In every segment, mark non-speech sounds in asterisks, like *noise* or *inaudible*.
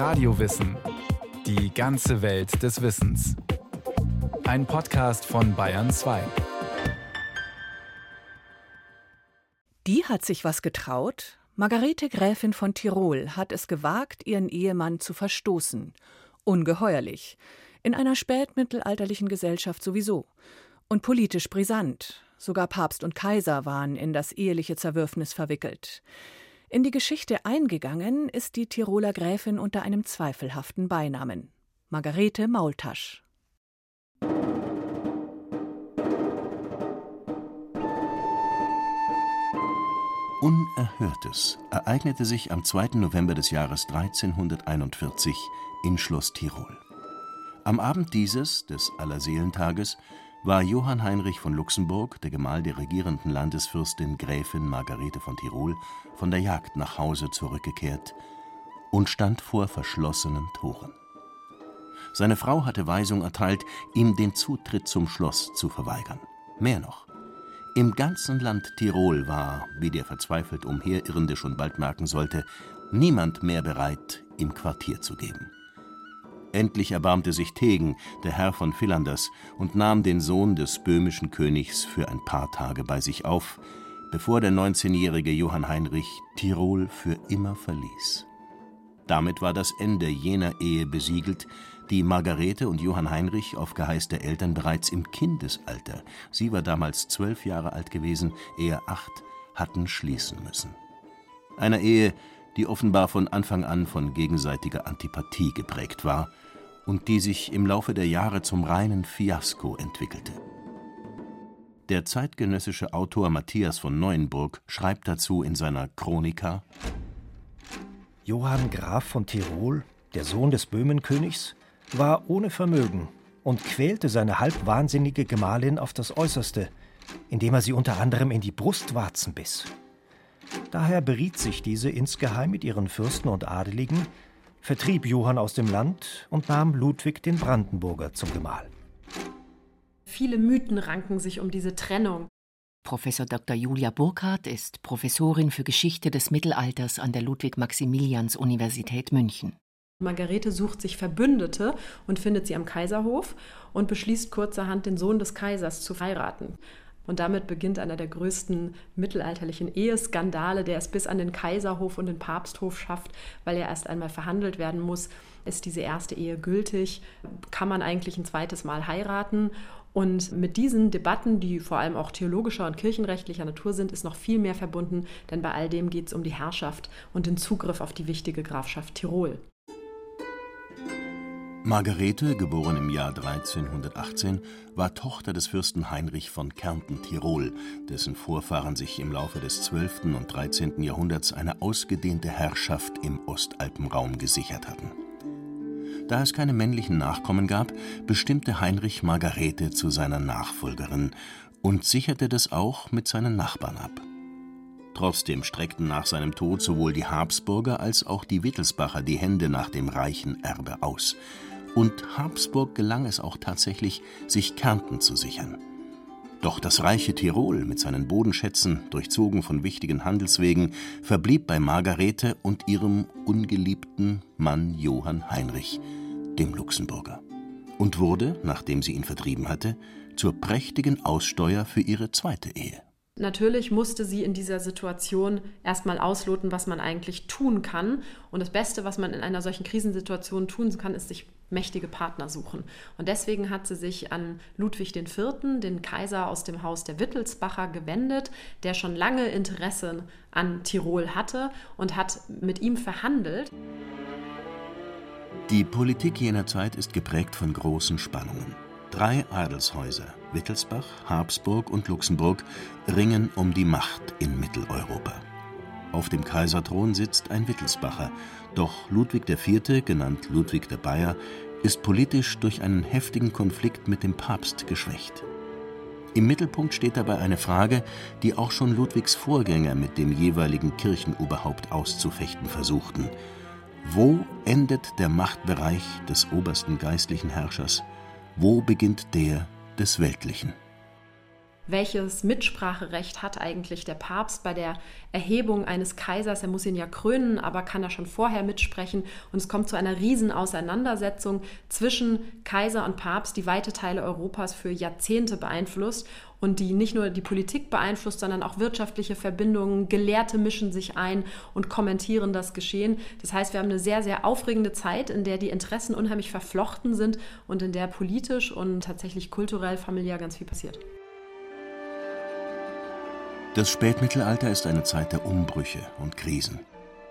Radiowissen. Die ganze Welt des Wissens. Ein Podcast von Bayern 2. Die hat sich was getraut. Margarete Gräfin von Tirol hat es gewagt, ihren Ehemann zu verstoßen. Ungeheuerlich. In einer spätmittelalterlichen Gesellschaft sowieso. Und politisch brisant. Sogar Papst und Kaiser waren in das eheliche Zerwürfnis verwickelt. In die Geschichte eingegangen ist die Tiroler Gräfin unter einem zweifelhaften Beinamen Margarete Maultasch. Unerhörtes ereignete sich am 2. November des Jahres 1341 in Schloss Tirol. Am Abend dieses, des Allerseelentages, war Johann Heinrich von Luxemburg, der Gemahl der regierenden Landesfürstin Gräfin Margarete von Tirol, von der Jagd nach Hause zurückgekehrt und stand vor verschlossenen Toren. Seine Frau hatte Weisung erteilt, ihm den Zutritt zum Schloss zu verweigern. Mehr noch, im ganzen Land Tirol war, wie der verzweifelt Umherirrende schon bald merken sollte, niemand mehr bereit, ihm Quartier zu geben. Endlich erbarmte sich Tegen, der Herr von Villanders, und nahm den Sohn des böhmischen Königs für ein paar Tage bei sich auf, bevor der 19-jährige Johann Heinrich Tirol für immer verließ. Damit war das Ende jener Ehe besiegelt, die Margarete und Johann Heinrich auf Geheiß der Eltern bereits im Kindesalter, sie war damals zwölf Jahre alt gewesen, er acht, hatten schließen müssen. Einer Ehe, die offenbar von Anfang an von gegenseitiger Antipathie geprägt war und die sich im Laufe der Jahre zum reinen Fiasko entwickelte. Der zeitgenössische Autor Matthias von Neuenburg schreibt dazu in seiner Chronika Johann Graf von Tirol, der Sohn des Böhmenkönigs, war ohne Vermögen und quälte seine halbwahnsinnige Gemahlin auf das Äußerste, indem er sie unter anderem in die Brustwarzen biss. Daher beriet sich diese insgeheim mit ihren Fürsten und Adeligen, vertrieb Johann aus dem Land und nahm Ludwig den Brandenburger zum Gemahl. Viele Mythen ranken sich um diese Trennung. Professor Dr. Julia Burkhardt ist Professorin für Geschichte des Mittelalters an der Ludwig-Maximilians-Universität München. Margarete sucht sich Verbündete und findet sie am Kaiserhof und beschließt kurzerhand, den Sohn des Kaisers zu heiraten. Und damit beginnt einer der größten mittelalterlichen Eheskandale, der es bis an den Kaiserhof und den Papsthof schafft, weil er erst einmal verhandelt werden muss. Ist diese erste Ehe gültig? Kann man eigentlich ein zweites Mal heiraten? Und mit diesen Debatten, die vor allem auch theologischer und kirchenrechtlicher Natur sind, ist noch viel mehr verbunden, denn bei all dem geht es um die Herrschaft und den Zugriff auf die wichtige Grafschaft Tirol. Margarete, geboren im Jahr 1318, war Tochter des Fürsten Heinrich von Kärnten-Tirol, dessen Vorfahren sich im Laufe des 12. und 13. Jahrhunderts eine ausgedehnte Herrschaft im Ostalpenraum gesichert hatten. Da es keine männlichen Nachkommen gab, bestimmte Heinrich Margarete zu seiner Nachfolgerin und sicherte das auch mit seinen Nachbarn ab. Trotzdem streckten nach seinem Tod sowohl die Habsburger als auch die Wittelsbacher die Hände nach dem reichen Erbe aus – und Habsburg gelang es auch tatsächlich, sich Kärnten zu sichern. Doch das reiche Tirol mit seinen Bodenschätzen, durchzogen von wichtigen Handelswegen, verblieb bei Margarete und ihrem ungeliebten Mann Johann Heinrich, dem Luxemburger, und wurde, nachdem sie ihn vertrieben hatte, zur prächtigen Aussteuer für ihre zweite Ehe. Natürlich musste sie in dieser Situation erstmal ausloten, was man eigentlich tun kann. Und das Beste, was man in einer solchen Krisensituation tun kann, ist sich mächtige Partner suchen. Und deswegen hat sie sich an Ludwig IV., den Kaiser aus dem Haus der Wittelsbacher, gewendet, der schon lange Interesse an Tirol hatte und hat mit ihm verhandelt. Die Politik jener Zeit ist geprägt von großen Spannungen. Drei Adelshäuser, Wittelsbach, Habsburg und Luxemburg, ringen um die Macht in Mitteleuropa. Auf dem Kaiserthron sitzt ein Wittelsbacher, doch Ludwig IV., genannt Ludwig der Bayer, ist politisch durch einen heftigen Konflikt mit dem Papst geschwächt. Im Mittelpunkt steht dabei eine Frage, die auch schon Ludwigs Vorgänger mit dem jeweiligen Kirchenoberhaupt auszufechten versuchten. Wo endet der Machtbereich des obersten geistlichen Herrschers? Wo beginnt der des weltlichen? Welches Mitspracherecht hat eigentlich der Papst bei der Erhebung eines Kaisers. Er muss ihn ja krönen, aber kann er schon vorher mitsprechen. Und es kommt zu einer riesen Auseinandersetzung zwischen Kaiser und Papst, die weite Teile Europas für Jahrzehnte beeinflusst und die nicht nur die Politik beeinflusst, sondern auch wirtschaftliche Verbindungen. Gelehrte mischen sich ein und kommentieren das Geschehen. Das heißt, wir haben eine sehr, sehr aufregende Zeit, in der die Interessen unheimlich verflochten sind und in der politisch und tatsächlich kulturell, familiär ganz viel passiert. Das Spätmittelalter ist eine Zeit der Umbrüche und Krisen.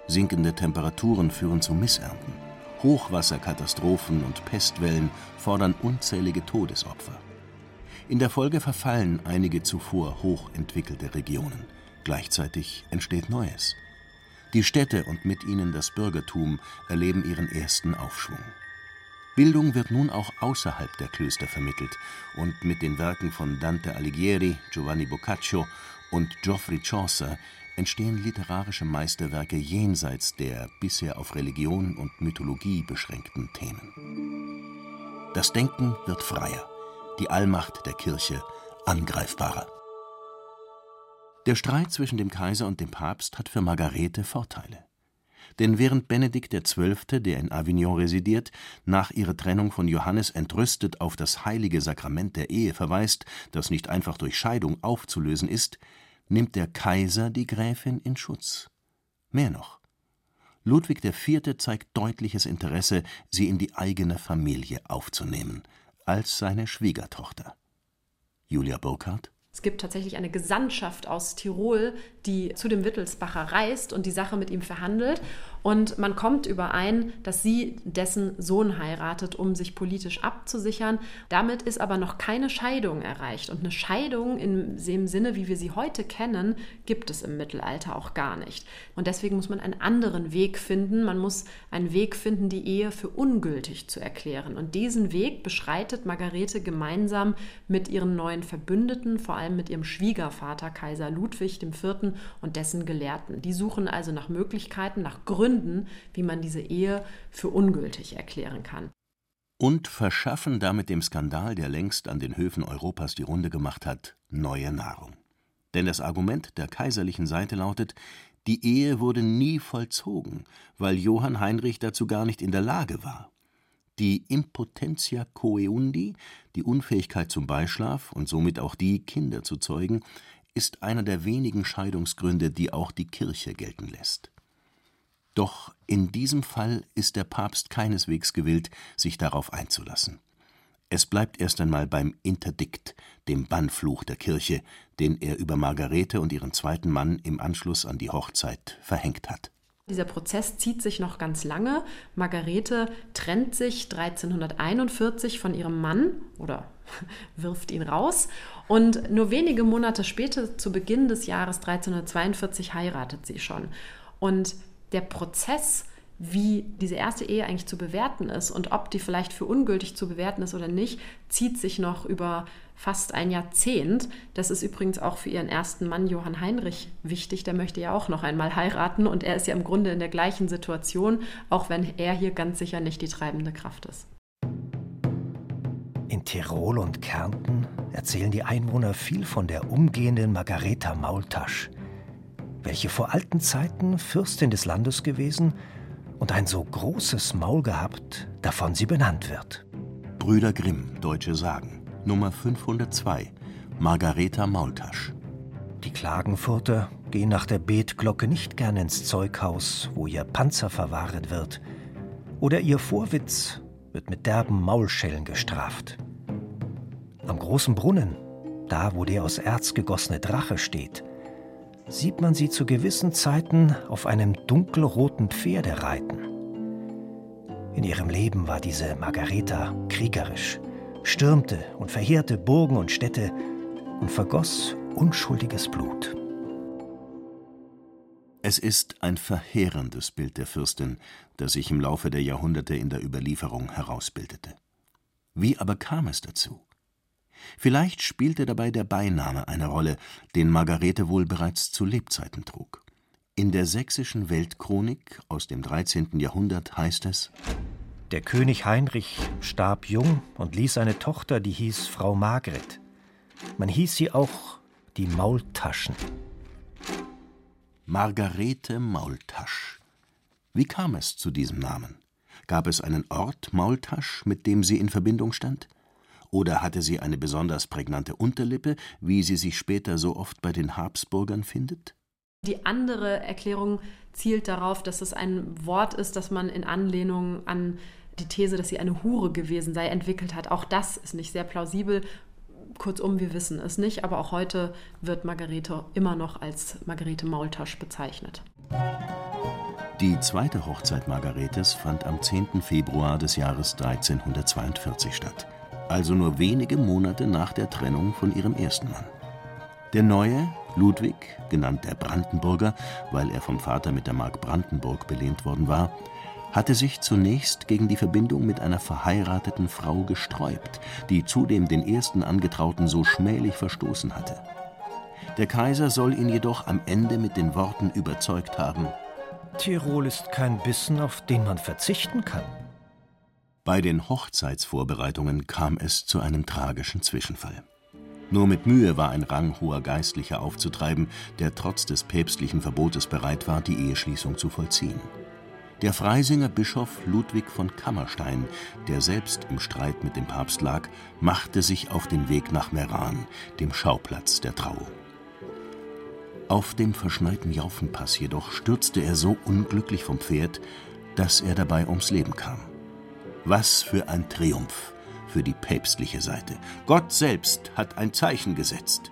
Sinkende Temperaturen führen zu Missernten. Hochwasserkatastrophen und Pestwellen fordern unzählige Todesopfer. In der Folge verfallen einige zuvor hochentwickelte Regionen. Gleichzeitig entsteht Neues. Die Städte und mit ihnen das Bürgertum erleben ihren ersten Aufschwung. Bildung wird nun auch außerhalb der Klöster vermittelt und mit den Werken von Dante Alighieri, Giovanni Boccaccio und Geoffrey Chaucer entstehen literarische Meisterwerke jenseits der bisher auf Religion und Mythologie beschränkten Themen. Das Denken wird freier die Allmacht der Kirche angreifbarer. Der Streit zwischen dem Kaiser und dem Papst hat für Margarete Vorteile. Denn während Benedikt XII., der in Avignon residiert, nach ihrer Trennung von Johannes entrüstet auf das heilige Sakrament der Ehe verweist, das nicht einfach durch Scheidung aufzulösen ist, nimmt der Kaiser die Gräfin in Schutz. Mehr noch. Ludwig IV. zeigt deutliches Interesse, sie in die eigene Familie aufzunehmen als seine Schwiegertochter. Julia Burkhardt es gibt tatsächlich eine Gesandtschaft aus Tirol, die zu dem Wittelsbacher reist und die Sache mit ihm verhandelt. Und man kommt überein, dass sie dessen Sohn heiratet, um sich politisch abzusichern. Damit ist aber noch keine Scheidung erreicht. Und eine Scheidung in dem Sinne, wie wir sie heute kennen, gibt es im Mittelalter auch gar nicht. Und deswegen muss man einen anderen Weg finden. Man muss einen Weg finden, die Ehe für ungültig zu erklären. Und diesen Weg beschreitet Margarete gemeinsam mit ihren neuen Verbündeten, vor allem mit ihrem Schwiegervater Kaiser Ludwig IV. Und dessen Gelehrten. Die suchen also nach Möglichkeiten, nach Gründen, Gründen, wie man diese Ehe für ungültig erklären kann. Und verschaffen damit dem Skandal, der längst an den Höfen Europas die Runde gemacht hat, neue Nahrung. Denn das Argument der kaiserlichen Seite lautet, die Ehe wurde nie vollzogen, weil Johann Heinrich dazu gar nicht in der Lage war. Die Impotentia coeundi, die Unfähigkeit zum Beischlaf und somit auch die, Kinder zu zeugen, ist einer der wenigen Scheidungsgründe, die auch die Kirche gelten lässt. Doch in diesem Fall ist der Papst keineswegs gewillt, sich darauf einzulassen. Es bleibt erst einmal beim Interdikt, dem Bannfluch der Kirche, den er über Margarete und ihren zweiten Mann im Anschluss an die Hochzeit verhängt hat. Dieser Prozess zieht sich noch ganz lange. Margarete trennt sich 1341 von ihrem Mann oder *laughs* wirft ihn raus. Und nur wenige Monate später, zu Beginn des Jahres 1342, heiratet sie schon. Und der Prozess, wie diese erste Ehe eigentlich zu bewerten ist und ob die vielleicht für ungültig zu bewerten ist oder nicht, zieht sich noch über fast ein Jahrzehnt. Das ist übrigens auch für ihren ersten Mann Johann Heinrich wichtig. Der möchte ja auch noch einmal heiraten und er ist ja im Grunde in der gleichen Situation, auch wenn er hier ganz sicher nicht die treibende Kraft ist. In Tirol und Kärnten erzählen die Einwohner viel von der umgehenden Margareta Maultasch, welche vor alten Zeiten Fürstin des Landes gewesen ein so großes Maul gehabt, davon sie benannt wird. Brüder Grimm, Deutsche Sagen, Nummer 502, Margareta Maultasch. Die Klagenfurter gehen nach der Betglocke nicht gern ins Zeughaus, wo ihr Panzer verwahret wird, oder ihr Vorwitz wird mit derben Maulschellen gestraft. Am großen Brunnen, da wo der aus Erz gegossene Drache steht, sieht man sie zu gewissen Zeiten auf einem dunkelroten Pferde reiten. In ihrem Leben war diese Margareta kriegerisch, stürmte und verheerte Burgen und Städte und vergoss unschuldiges Blut. Es ist ein verheerendes Bild der Fürstin, das sich im Laufe der Jahrhunderte in der Überlieferung herausbildete. Wie aber kam es dazu? Vielleicht spielte dabei der Beiname eine Rolle, den Margarete wohl bereits zu Lebzeiten trug. In der Sächsischen Weltchronik aus dem 13. Jahrhundert heißt es: Der König Heinrich starb jung und ließ eine Tochter, die hieß Frau Margret. Man hieß sie auch die Maultaschen. Margarete Maultasch. Wie kam es zu diesem Namen? Gab es einen Ort Maultasch, mit dem sie in Verbindung stand? Oder hatte sie eine besonders prägnante Unterlippe, wie sie sich später so oft bei den Habsburgern findet? Die andere Erklärung zielt darauf, dass es ein Wort ist, das man in Anlehnung an die These, dass sie eine Hure gewesen sei, entwickelt hat. Auch das ist nicht sehr plausibel. Kurzum, wir wissen es nicht, aber auch heute wird Margarete immer noch als Margarete Maultasch bezeichnet. Die zweite Hochzeit Margaretes fand am 10. Februar des Jahres 1342 statt, also nur wenige Monate nach der Trennung von ihrem ersten Mann. Der neue, Ludwig, genannt der Brandenburger, weil er vom Vater mit der Mark Brandenburg belehnt worden war, hatte sich zunächst gegen die Verbindung mit einer verheirateten Frau gesträubt, die zudem den ersten Angetrauten so schmählich verstoßen hatte. Der Kaiser soll ihn jedoch am Ende mit den Worten überzeugt haben: Tirol ist kein Bissen, auf den man verzichten kann. Bei den Hochzeitsvorbereitungen kam es zu einem tragischen Zwischenfall. Nur mit Mühe war ein ranghoher Geistlicher aufzutreiben, der trotz des päpstlichen Verbotes bereit war, die Eheschließung zu vollziehen. Der Freisinger Bischof Ludwig von Kammerstein, der selbst im Streit mit dem Papst lag, machte sich auf den Weg nach Meran, dem Schauplatz der Trauung. Auf dem verschneiten Jaufenpass jedoch stürzte er so unglücklich vom Pferd, dass er dabei ums Leben kam. Was für ein Triumph für die päpstliche Seite. Gott selbst hat ein Zeichen gesetzt.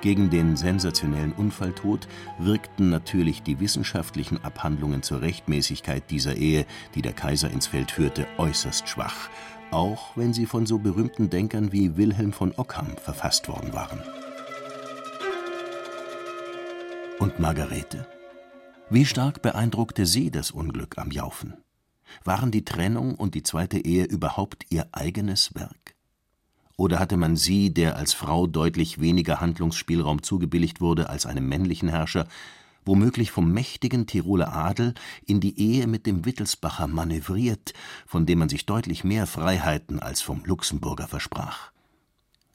Gegen den sensationellen Unfalltod wirkten natürlich die wissenschaftlichen Abhandlungen zur Rechtmäßigkeit dieser Ehe, die der Kaiser ins Feld führte, äußerst schwach, auch wenn sie von so berühmten Denkern wie Wilhelm von Ockham verfasst worden waren. Und Margarete? Wie stark beeindruckte sie das Unglück am Jaufen? Waren die Trennung und die zweite Ehe überhaupt ihr eigenes Werk? Oder hatte man sie, der als Frau deutlich weniger Handlungsspielraum zugebilligt wurde als einem männlichen Herrscher, womöglich vom mächtigen Tiroler Adel in die Ehe mit dem Wittelsbacher manövriert, von dem man sich deutlich mehr Freiheiten als vom Luxemburger versprach?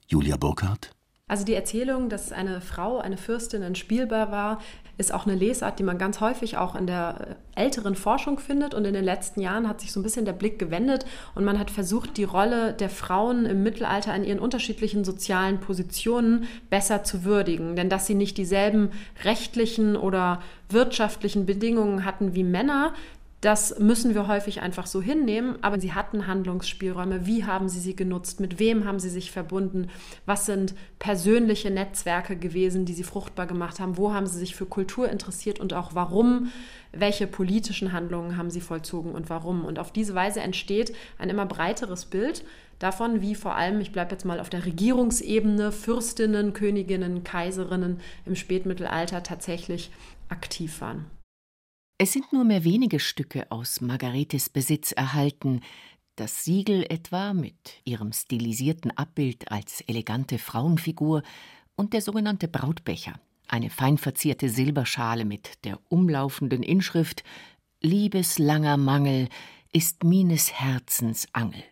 Julia Burkhardt also die Erzählung, dass eine Frau, eine Fürstin entspielbar war, ist auch eine Lesart, die man ganz häufig auch in der älteren Forschung findet. Und in den letzten Jahren hat sich so ein bisschen der Blick gewendet und man hat versucht, die Rolle der Frauen im Mittelalter an ihren unterschiedlichen sozialen Positionen besser zu würdigen. Denn dass sie nicht dieselben rechtlichen oder wirtschaftlichen Bedingungen hatten wie Männer, das müssen wir häufig einfach so hinnehmen, aber sie hatten Handlungsspielräume. Wie haben sie sie genutzt? Mit wem haben sie sich verbunden? Was sind persönliche Netzwerke gewesen, die sie fruchtbar gemacht haben? Wo haben sie sich für Kultur interessiert und auch warum? Welche politischen Handlungen haben sie vollzogen und warum? Und auf diese Weise entsteht ein immer breiteres Bild davon, wie vor allem, ich bleibe jetzt mal auf der Regierungsebene, Fürstinnen, Königinnen, Kaiserinnen im Spätmittelalter tatsächlich aktiv waren. Es sind nur mehr wenige Stücke aus Margaretes Besitz erhalten, das Siegel etwa mit ihrem stilisierten Abbild als elegante Frauenfigur und der sogenannte Brautbecher, eine fein verzierte Silberschale mit der umlaufenden Inschrift Liebeslanger Mangel ist Mines Herzens Angel.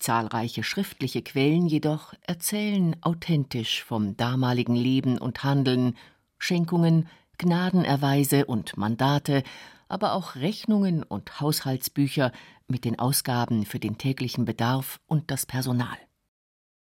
Zahlreiche schriftliche Quellen jedoch erzählen authentisch vom damaligen Leben und Handeln, Schenkungen, Gnadenerweise und Mandate, aber auch Rechnungen und Haushaltsbücher mit den Ausgaben für den täglichen Bedarf und das Personal.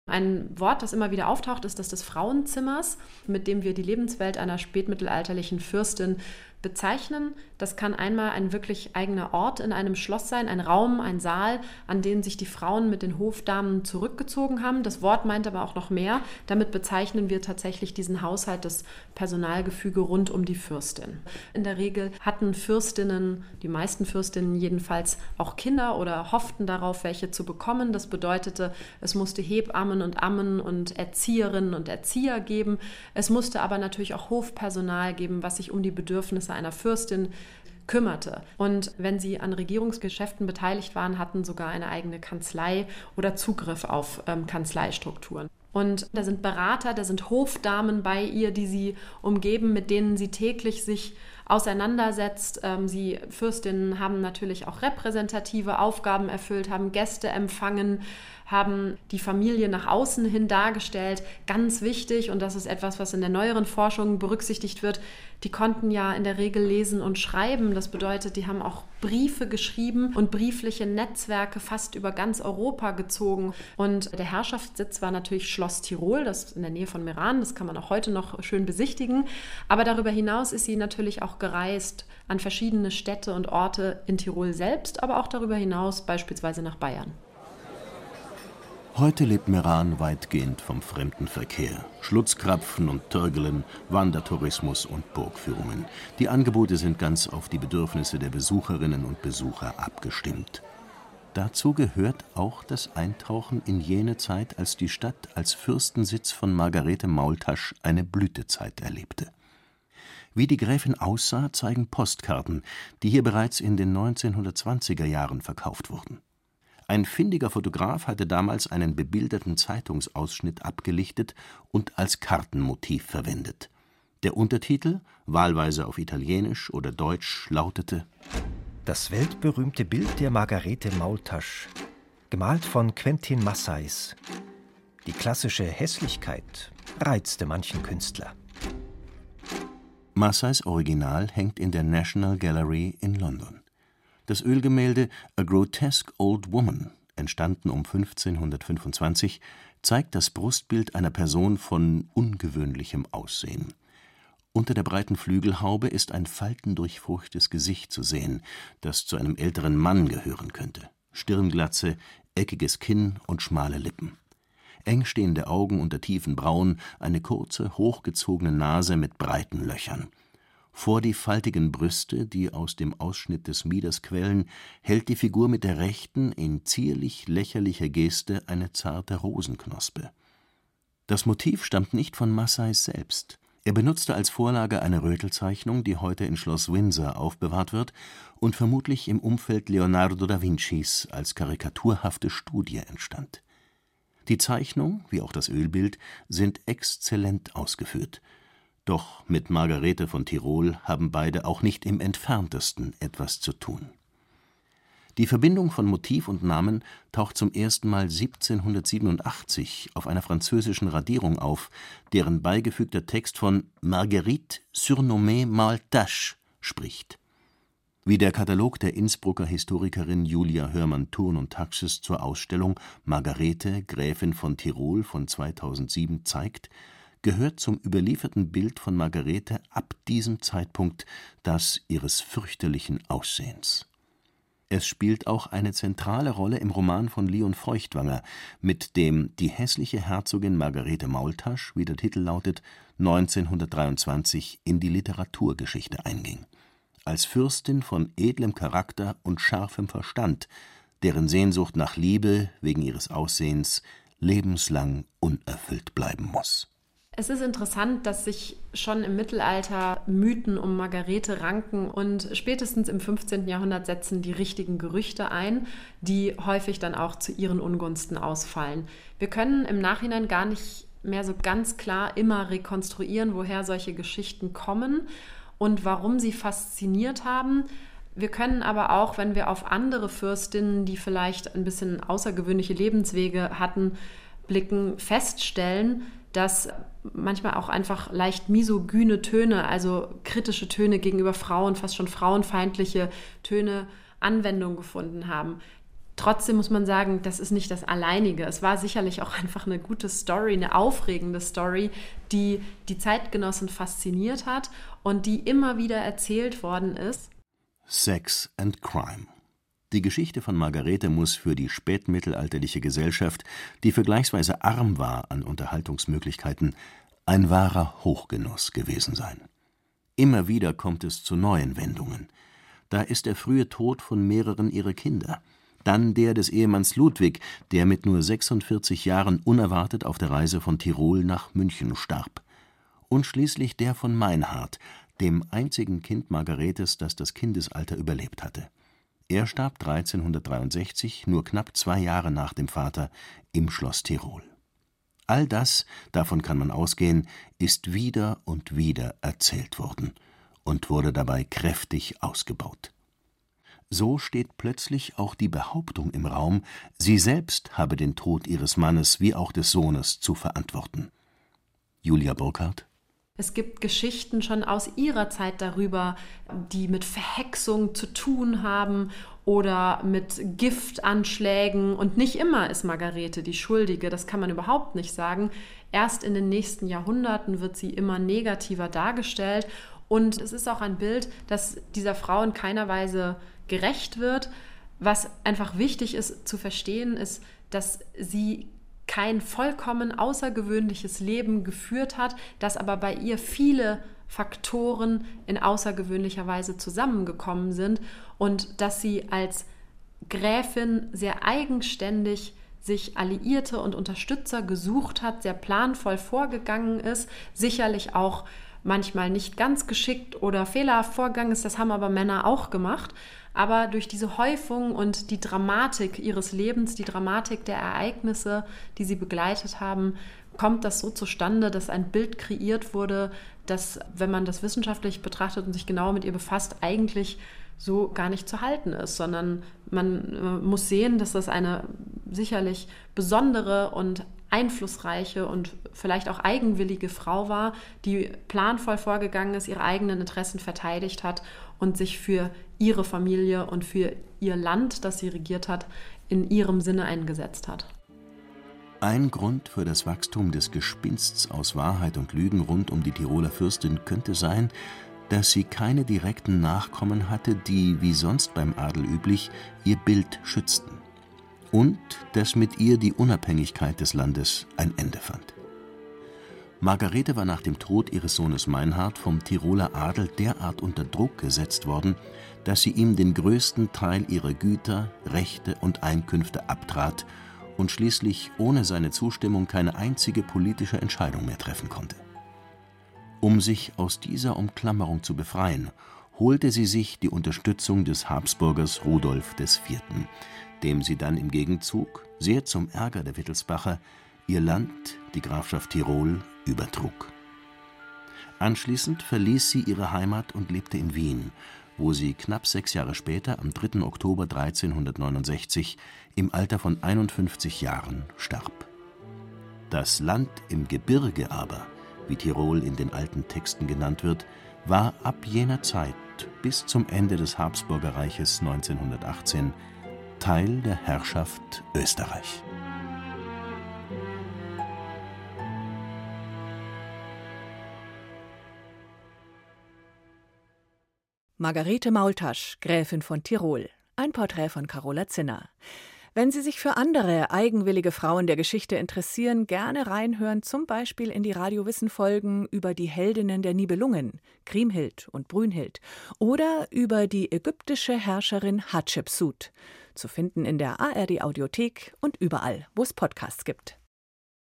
Ein Wort, das immer wieder auftaucht, ist das des Frauenzimmers, mit dem wir die Lebenswelt einer spätmittelalterlichen Fürstin bezeichnen. Das kann einmal ein wirklich eigener Ort in einem Schloss sein, ein Raum, ein Saal, an den sich die Frauen mit den Hofdamen zurückgezogen haben. Das Wort meint aber auch noch mehr. Damit bezeichnen wir tatsächlich diesen Haushalt, das Personalgefüge rund um die Fürstin. In der Regel hatten Fürstinnen, die meisten Fürstinnen jedenfalls, auch Kinder oder hofften darauf, welche zu bekommen. Das bedeutete, es musste Hebammen und Ammen und Erzieherinnen und Erzieher geben. Es musste aber natürlich auch Hofpersonal geben, was sich um die Bedürfnisse einer Fürstin kümmerte. Und wenn sie an Regierungsgeschäften beteiligt waren, hatten sogar eine eigene Kanzlei oder Zugriff auf ähm, Kanzleistrukturen. Und da sind Berater, da sind Hofdamen bei ihr, die sie umgeben, mit denen sie täglich sich auseinandersetzt. Ähm, sie Fürstinnen haben natürlich auch repräsentative Aufgaben erfüllt, haben Gäste empfangen, haben die Familie nach außen hin dargestellt. Ganz wichtig, und das ist etwas, was in der neueren Forschung berücksichtigt wird, die konnten ja in der Regel lesen und schreiben. Das bedeutet, die haben auch Briefe geschrieben und briefliche Netzwerke fast über ganz Europa gezogen. Und der Herrschaftssitz war natürlich Schloss Tirol, das ist in der Nähe von Meran. Das kann man auch heute noch schön besichtigen. Aber darüber hinaus ist sie natürlich auch gereist an verschiedene Städte und Orte in Tirol selbst, aber auch darüber hinaus beispielsweise nach Bayern. Heute lebt Meran weitgehend vom Fremdenverkehr. Schlutzkrapfen und Törgelen, Wandertourismus und Burgführungen. Die Angebote sind ganz auf die Bedürfnisse der Besucherinnen und Besucher abgestimmt. Dazu gehört auch das Eintauchen in jene Zeit, als die Stadt als Fürstensitz von Margarete Maultasch eine Blütezeit erlebte. Wie die Gräfin aussah, zeigen Postkarten, die hier bereits in den 1920er Jahren verkauft wurden. Ein findiger Fotograf hatte damals einen bebilderten Zeitungsausschnitt abgelichtet und als Kartenmotiv verwendet. Der Untertitel, wahlweise auf Italienisch oder Deutsch, lautete Das weltberühmte Bild der Margarete Maultasch, gemalt von Quentin Massais. Die klassische Hässlichkeit reizte manchen Künstler. Massais Original hängt in der National Gallery in London. Das Ölgemälde A Grotesque Old Woman, entstanden um 1525, zeigt das Brustbild einer Person von ungewöhnlichem Aussehen. Unter der breiten Flügelhaube ist ein faltendurchfurchtes Gesicht zu sehen, das zu einem älteren Mann gehören könnte. Stirnglatze, eckiges Kinn und schmale Lippen. Eng stehende Augen unter tiefen Brauen, eine kurze, hochgezogene Nase mit breiten Löchern vor die faltigen Brüste, die aus dem Ausschnitt des Mieders quellen, hält die Figur mit der rechten in zierlich lächerlicher Geste eine zarte Rosenknospe. Das Motiv stammt nicht von Massais selbst. Er benutzte als Vorlage eine Rötelzeichnung, die heute in Schloss Windsor aufbewahrt wird und vermutlich im Umfeld Leonardo da Vincis als karikaturhafte Studie entstand. Die Zeichnung, wie auch das Ölbild, sind exzellent ausgeführt doch mit Margarete von Tirol haben beide auch nicht im entferntesten etwas zu tun. Die Verbindung von Motiv und Namen taucht zum ersten Mal 1787 auf einer französischen Radierung auf, deren beigefügter Text von Marguerite surnommée Maltache spricht. Wie der Katalog der Innsbrucker Historikerin Julia Hörmann-Thurn und Taxis zur Ausstellung Margarete, Gräfin von Tirol von 2007 zeigt gehört zum überlieferten Bild von Margarete ab diesem Zeitpunkt das ihres fürchterlichen Aussehens. Es spielt auch eine zentrale Rolle im Roman von Leon Feuchtwanger, mit dem Die hässliche Herzogin Margarete Maultasch, wie der Titel lautet, 1923 in die Literaturgeschichte einging. Als Fürstin von edlem Charakter und scharfem Verstand, deren Sehnsucht nach Liebe wegen ihres Aussehens lebenslang unerfüllt bleiben muss es ist interessant, dass sich schon im Mittelalter Mythen um Margarete ranken und spätestens im 15. Jahrhundert setzen die richtigen Gerüchte ein, die häufig dann auch zu ihren Ungunsten ausfallen. Wir können im Nachhinein gar nicht mehr so ganz klar immer rekonstruieren, woher solche Geschichten kommen und warum sie fasziniert haben. Wir können aber auch, wenn wir auf andere Fürstinnen, die vielleicht ein bisschen außergewöhnliche Lebenswege hatten, blicken, feststellen, dass manchmal auch einfach leicht misogyne Töne, also kritische Töne gegenüber Frauen, fast schon frauenfeindliche Töne Anwendung gefunden haben. Trotzdem muss man sagen, das ist nicht das Alleinige. Es war sicherlich auch *laughs* einfach eine gute Story, eine aufregende Story, die die Zeitgenossen fasziniert hat und die immer wieder erzählt worden ist. Sex and Crime. Die Geschichte von Margarete muss für die spätmittelalterliche Gesellschaft, die vergleichsweise arm war an Unterhaltungsmöglichkeiten, ein wahrer Hochgenuss gewesen sein. Immer wieder kommt es zu neuen Wendungen. Da ist der frühe Tod von mehreren ihrer Kinder, dann der des Ehemanns Ludwig, der mit nur 46 Jahren unerwartet auf der Reise von Tirol nach München starb, und schließlich der von Meinhard, dem einzigen Kind Margaretes, das das Kindesalter überlebt hatte er starb 1363, nur knapp zwei Jahre nach dem Vater, im Schloss Tirol. All das, davon kann man ausgehen, ist wieder und wieder erzählt worden und wurde dabei kräftig ausgebaut. So steht plötzlich auch die Behauptung im Raum, sie selbst habe den Tod ihres Mannes wie auch des Sohnes zu verantworten. Julia Burkhardt es gibt Geschichten schon aus ihrer Zeit darüber, die mit Verhexung zu tun haben oder mit Giftanschlägen. Und nicht immer ist Margarete die Schuldige, das kann man überhaupt nicht sagen. Erst in den nächsten Jahrhunderten wird sie immer negativer dargestellt. Und es ist auch ein Bild, das dieser Frau in keiner Weise gerecht wird. Was einfach wichtig ist zu verstehen, ist, dass sie kein vollkommen außergewöhnliches Leben geführt hat, dass aber bei ihr viele Faktoren in außergewöhnlicher Weise zusammengekommen sind und dass sie als Gräfin sehr eigenständig sich Alliierte und Unterstützer gesucht hat, sehr planvoll vorgegangen ist, sicherlich auch manchmal nicht ganz geschickt oder fehlerhaft vorgegangen ist, das haben aber Männer auch gemacht. Aber durch diese Häufung und die Dramatik ihres Lebens, die Dramatik der Ereignisse, die sie begleitet haben, kommt das so zustande, dass ein Bild kreiert wurde, das, wenn man das wissenschaftlich betrachtet und sich genauer mit ihr befasst, eigentlich so gar nicht zu halten ist, sondern man äh, muss sehen, dass das eine sicherlich besondere und einflussreiche und vielleicht auch eigenwillige Frau war, die planvoll vorgegangen ist, ihre eigenen Interessen verteidigt hat und sich für ihre Familie und für ihr Land, das sie regiert hat, in ihrem Sinne eingesetzt hat. Ein Grund für das Wachstum des Gespinsts aus Wahrheit und Lügen rund um die Tiroler Fürstin könnte sein, dass sie keine direkten Nachkommen hatte, die, wie sonst beim Adel üblich, ihr Bild schützten. Und dass mit ihr die Unabhängigkeit des Landes ein Ende fand. Margarete war nach dem Tod ihres Sohnes Meinhard vom Tiroler Adel derart unter Druck gesetzt worden, dass sie ihm den größten Teil ihrer Güter, Rechte und Einkünfte abtrat und schließlich ohne seine Zustimmung keine einzige politische Entscheidung mehr treffen konnte. Um sich aus dieser Umklammerung zu befreien, holte sie sich die Unterstützung des Habsburgers Rudolf IV., dem sie dann im Gegenzug, sehr zum Ärger der Wittelsbacher, ihr Land, die Grafschaft Tirol, übertrug. Anschließend verließ sie ihre Heimat und lebte in Wien, wo sie knapp sechs Jahre später, am 3. Oktober 1369, im Alter von 51 Jahren starb. Das Land im Gebirge aber, wie Tirol in den alten Texten genannt wird, war ab jener Zeit bis zum Ende des Habsburgerreiches 1918 Teil der Herrschaft Österreich. Margarete Maultasch, Gräfin von Tirol. Ein Porträt von Carola Zinner. Wenn Sie sich für andere eigenwillige Frauen der Geschichte interessieren, gerne reinhören, zum Beispiel in die Radiowissen-Folgen über die Heldinnen der Nibelungen, Kriemhild und Brünhild, oder über die ägyptische Herrscherin Hatschepsut, zu finden in der ARD-Audiothek und überall, wo es Podcasts gibt.